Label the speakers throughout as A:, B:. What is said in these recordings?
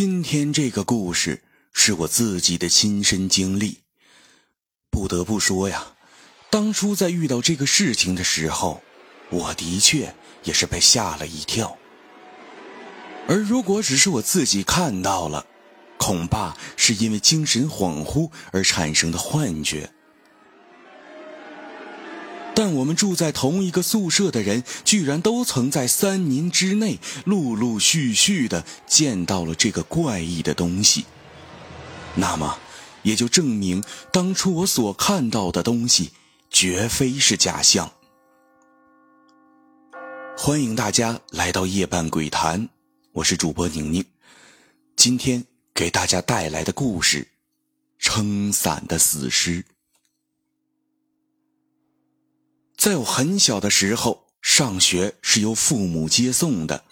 A: 今天这个故事是我自己的亲身经历。不得不说呀，当初在遇到这个事情的时候，我的确也是被吓了一跳。而如果只是我自己看到了，恐怕是因为精神恍惚而产生的幻觉。但我们住在同一个宿舍的人，居然都曾在三年之内陆陆续续的见到了这个怪异的东西。那么，也就证明当初我所看到的东西，绝非是假象。欢迎大家来到夜半鬼谈，我是主播宁宁。今天给大家带来的故事：撑伞的死尸。在我很小的时候，上学是由父母接送的。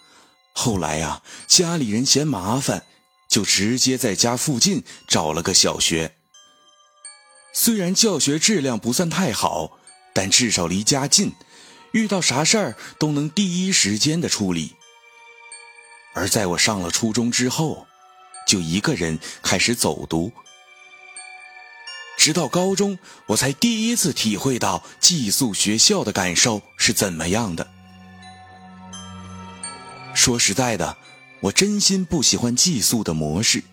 A: 后来啊，家里人嫌麻烦，就直接在家附近找了个小学。虽然教学质量不算太好，但至少离家近，遇到啥事儿都能第一时间的处理。而在我上了初中之后，就一个人开始走读。直到高中，我才第一次体会到寄宿学校的感受是怎么样的。说实在的，我真心不喜欢寄宿的模式，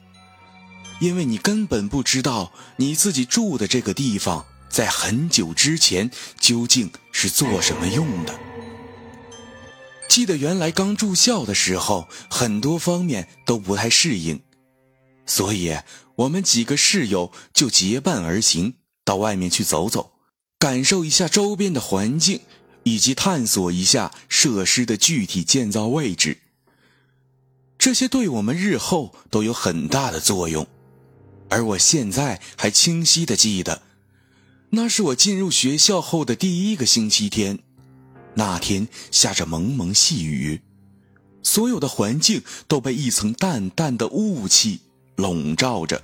A: 因为你根本不知道你自己住的这个地方在很久之前究竟是做什么用的。记得原来刚住校的时候，很多方面都不太适应。所以，我们几个室友就结伴而行，到外面去走走，感受一下周边的环境，以及探索一下设施的具体建造位置。这些对我们日后都有很大的作用。而我现在还清晰的记得，那是我进入学校后的第一个星期天，那天下着蒙蒙细雨，所有的环境都被一层淡淡的雾气。笼罩着，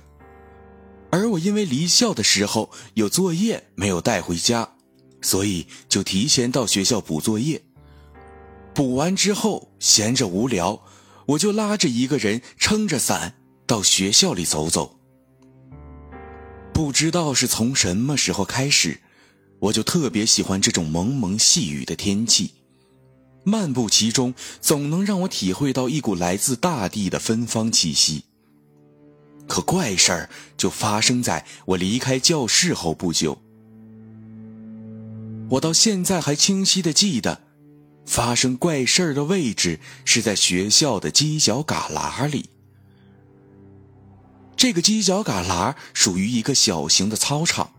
A: 而我因为离校的时候有作业没有带回家，所以就提前到学校补作业。补完之后，闲着无聊，我就拉着一个人撑着伞到学校里走走。不知道是从什么时候开始，我就特别喜欢这种蒙蒙细雨的天气，漫步其中总能让我体会到一股来自大地的芬芳气息。可怪事儿就发生在我离开教室后不久。我到现在还清晰的记得，发生怪事儿的位置是在学校的犄角旮旯里。这个犄角旮旯属于一个小型的操场，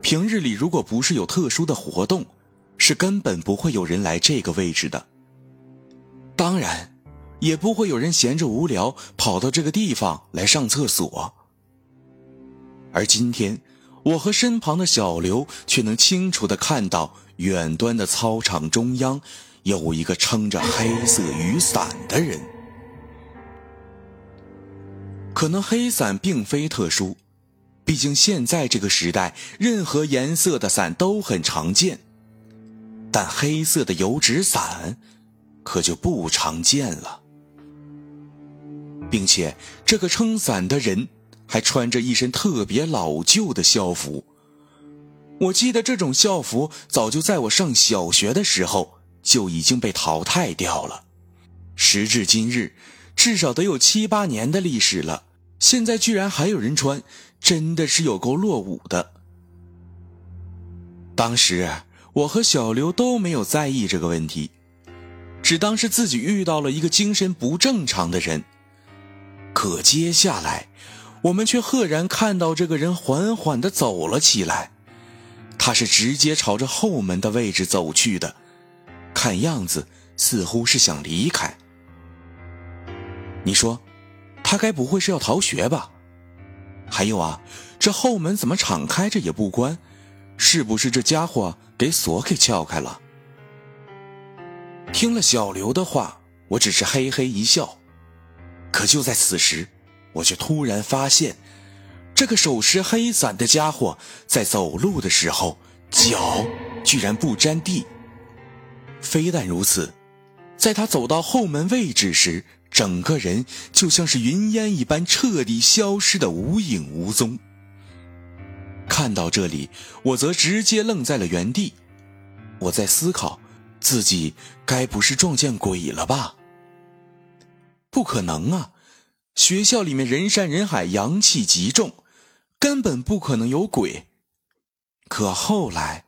A: 平日里如果不是有特殊的活动，是根本不会有人来这个位置的。当然。也不会有人闲着无聊跑到这个地方来上厕所。而今天，我和身旁的小刘却能清楚的看到远端的操场中央有一个撑着黑色雨伞的人。可能黑伞并非特殊，毕竟现在这个时代，任何颜色的伞都很常见。但黑色的油纸伞，可就不常见了。并且，这个撑伞的人还穿着一身特别老旧的校服。我记得这种校服早就在我上小学的时候就已经被淘汰掉了。时至今日，至少得有七八年的历史了，现在居然还有人穿，真的是有够落伍的。当时我和小刘都没有在意这个问题，只当是自己遇到了一个精神不正常的人。可接下来，我们却赫然看到这个人缓缓的走了起来。他是直接朝着后门的位置走去的，看样子似乎是想离开。你说，他该不会是要逃学吧？还有啊，这后门怎么敞开着也不关？是不是这家伙给锁给撬开了？听了小刘的话，我只是嘿嘿一笑。可就在此时，我却突然发现，这个手持黑伞的家伙在走路的时候，脚居然不沾地。非但如此，在他走到后门位置时，整个人就像是云烟一般彻底消失的无影无踪。看到这里，我则直接愣在了原地。我在思考，自己该不是撞见鬼了吧？不可能啊！学校里面人山人海，阳气极重，根本不可能有鬼。可后来，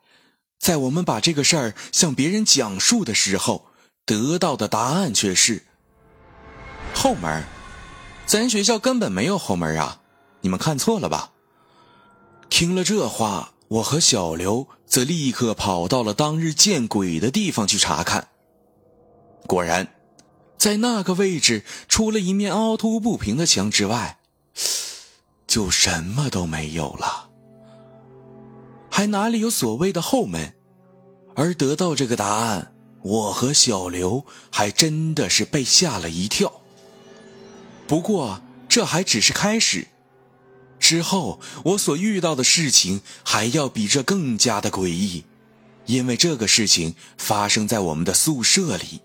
A: 在我们把这个事儿向别人讲述的时候，得到的答案却是：后门。咱学校根本没有后门啊！你们看错了吧？听了这话，我和小刘则立刻跑到了当日见鬼的地方去查看。果然，在那个位置，除了一面凹凸不平的墙之外，就什么都没有了。还哪里有所谓的后门？而得到这个答案，我和小刘还真的是被吓了一跳。不过，这还只是开始。之后，我所遇到的事情还要比这更加的诡异，因为这个事情发生在我们的宿舍里。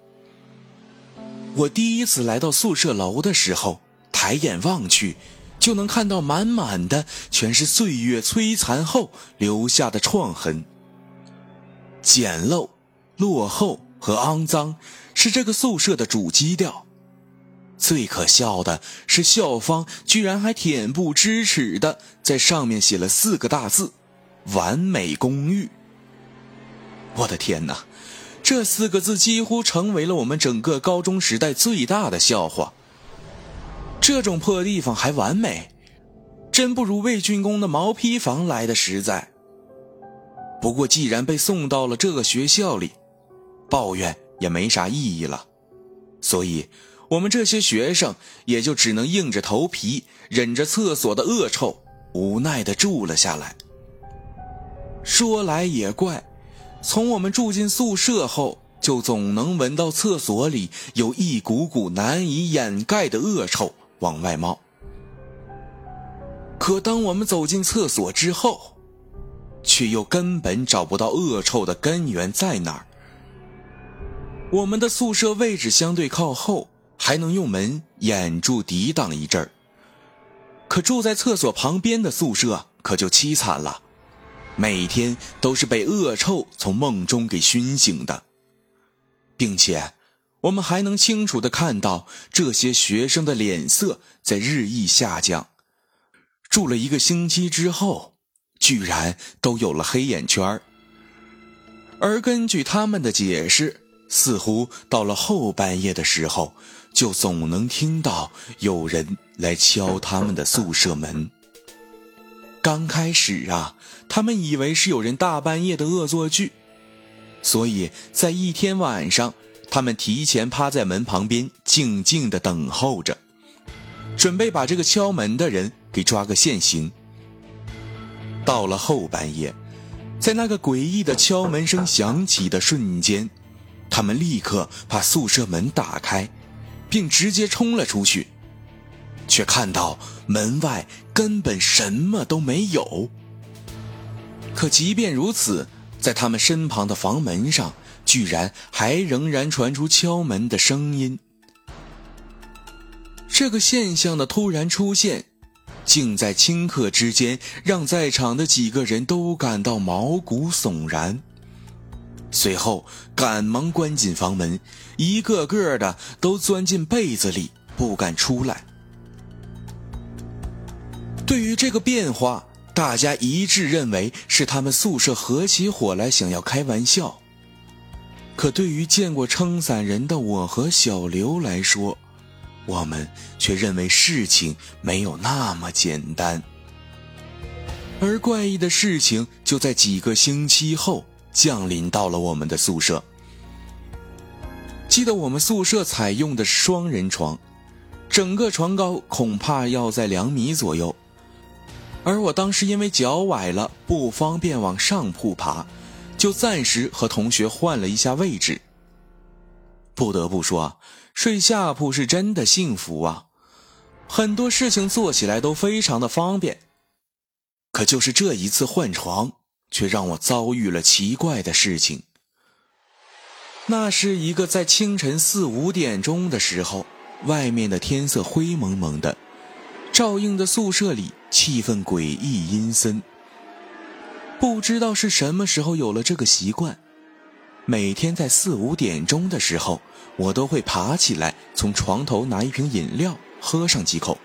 A: 我第一次来到宿舍楼的时候，抬眼望去。就能看到满满的全是岁月摧残后留下的创痕。简陋、落后和肮脏是这个宿舍的主基调。最可笑的是，校方居然还恬不知耻的在上面写了四个大字：“完美公寓。”我的天哪，这四个字几乎成为了我们整个高中时代最大的笑话。这种破地方还完美，真不如魏竣工的毛坯房来的实在。不过既然被送到了这个学校里，抱怨也没啥意义了，所以我们这些学生也就只能硬着头皮，忍着厕所的恶臭，无奈的住了下来。说来也怪，从我们住进宿舍后，就总能闻到厕所里有一股股难以掩盖的恶臭。往外冒。可当我们走进厕所之后，却又根本找不到恶臭的根源在哪儿。我们的宿舍位置相对靠后，还能用门掩住抵挡一阵儿。可住在厕所旁边的宿舍可就凄惨了，每天都是被恶臭从梦中给熏醒的，并且。我们还能清楚的看到这些学生的脸色在日益下降，住了一个星期之后，居然都有了黑眼圈而根据他们的解释，似乎到了后半夜的时候，就总能听到有人来敲他们的宿舍门。刚开始啊，他们以为是有人大半夜的恶作剧，所以在一天晚上。他们提前趴在门旁边，静静的等候着，准备把这个敲门的人给抓个现行。到了后半夜，在那个诡异的敲门声响起的瞬间，他们立刻把宿舍门打开，并直接冲了出去，却看到门外根本什么都没有。可即便如此，在他们身旁的房门上。居然还仍然传出敲门的声音。这个现象的突然出现，竟在顷刻之间让在场的几个人都感到毛骨悚然。随后赶忙关紧房门，一个个的都钻进被子里，不敢出来。对于这个变化，大家一致认为是他们宿舍合起伙来想要开玩笑。可对于见过撑伞人的我和小刘来说，我们却认为事情没有那么简单。而怪异的事情就在几个星期后降临到了我们的宿舍。记得我们宿舍采用的双人床，整个床高恐怕要在两米左右，而我当时因为脚崴了，不方便往上铺爬。就暂时和同学换了一下位置。不得不说，睡下铺是真的幸福啊，很多事情做起来都非常的方便。可就是这一次换床，却让我遭遇了奇怪的事情。那是一个在清晨四五点钟的时候，外面的天色灰蒙蒙的，照应的宿舍里气氛诡异阴森。不知道是什么时候有了这个习惯，每天在四五点钟的时候，我都会爬起来从床头拿一瓶饮料喝上几口。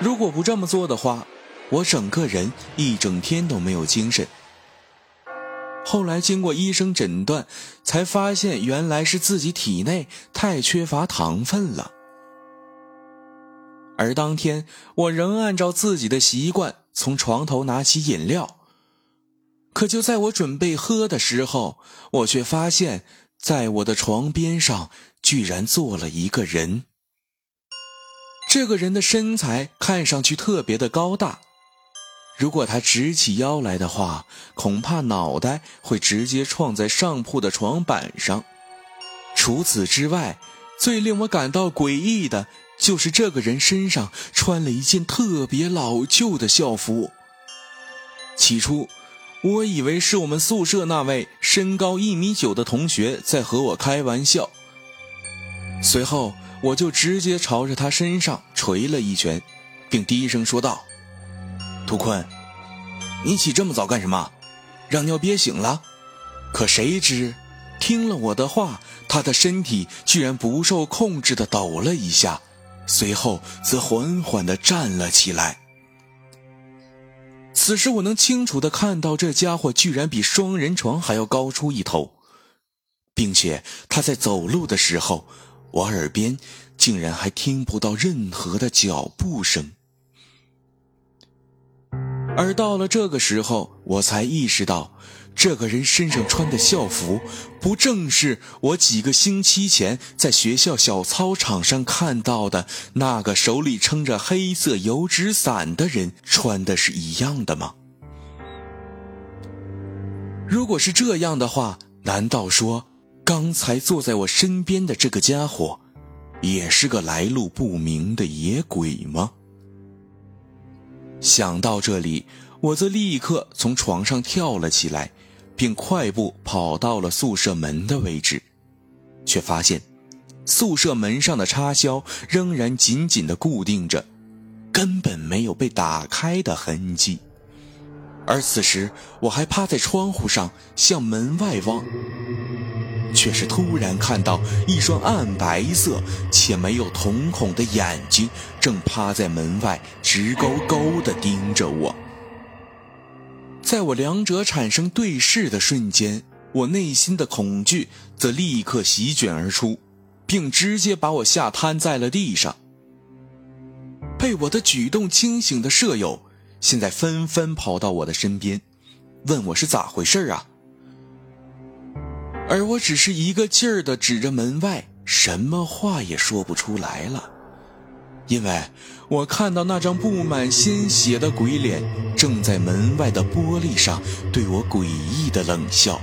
A: 如果不这么做的话，我整个人一整天都没有精神。后来经过医生诊断，才发现原来是自己体内太缺乏糖分了。而当天，我仍按照自己的习惯从床头拿起饮料。可就在我准备喝的时候，我却发现，在我的床边上居然坐了一个人。这个人的身材看上去特别的高大，如果他直起腰来的话，恐怕脑袋会直接撞在上铺的床板上。除此之外，最令我感到诡异的就是这个人身上穿了一件特别老旧的校服。起初。我以为是我们宿舍那位身高一米九的同学在和我开玩笑，随后我就直接朝着他身上捶了一拳，并低声说道：“图坤，你起这么早干什么？让尿憋醒了？”可谁知，听了我的话，他的身体居然不受控制的抖了一下，随后则缓缓的站了起来。此时我能清楚的看到，这家伙居然比双人床还要高出一头，并且他在走路的时候，我耳边竟然还听不到任何的脚步声。而到了这个时候，我才意识到。这个人身上穿的校服，不正是我几个星期前在学校小操场上看到的那个手里撑着黑色油纸伞的人穿的是一样的吗？如果是这样的话，难道说刚才坐在我身边的这个家伙，也是个来路不明的野鬼吗？想到这里，我则立刻从床上跳了起来。并快步跑到了宿舍门的位置，却发现宿舍门上的插销仍然紧紧地固定着，根本没有被打开的痕迹。而此时，我还趴在窗户上向门外望，却是突然看到一双暗白色且没有瞳孔的眼睛正趴在门外，直勾勾地盯着我。在我两者产生对视的瞬间，我内心的恐惧则立刻席卷而出，并直接把我吓瘫在了地上。被我的举动惊醒的舍友，现在纷纷跑到我的身边，问我是咋回事啊？而我只是一个劲儿的指着门外，什么话也说不出来了。因为我看到那张布满鲜血的鬼脸正在门外的玻璃上对我诡异的冷笑，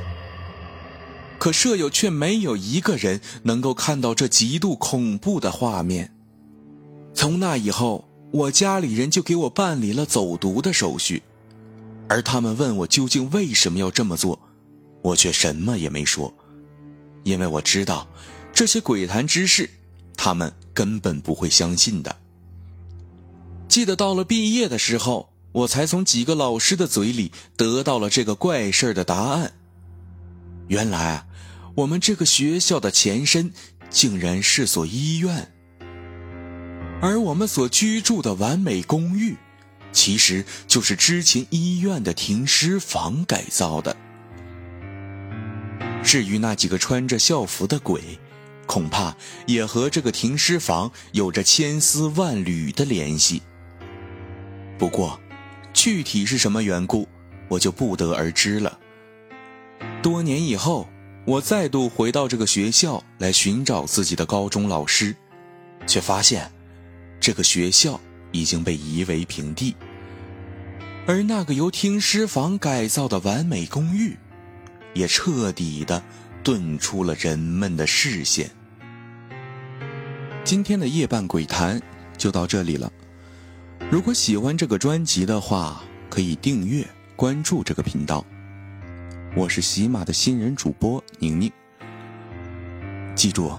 A: 可舍友却没有一个人能够看到这极度恐怖的画面。从那以后，我家里人就给我办理了走读的手续，而他们问我究竟为什么要这么做，我却什么也没说，因为我知道这些鬼谈之事。他们根本不会相信的。记得到了毕业的时候，我才从几个老师的嘴里得到了这个怪事的答案。原来，我们这个学校的前身竟然是所医院，而我们所居住的完美公寓，其实就是之前医院的停尸房改造的。至于那几个穿着校服的鬼，恐怕也和这个停尸房有着千丝万缕的联系。不过，具体是什么缘故，我就不得而知了。多年以后，我再度回到这个学校来寻找自己的高中老师，却发现这个学校已经被夷为平地，而那个由停尸房改造的完美公寓，也彻底的。遁出了人们的视线。今天的夜半鬼谈就到这里了。如果喜欢这个专辑的话，可以订阅关注这个频道。我是喜马的新人主播宁宁。记住，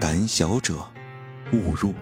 A: 胆小者误入。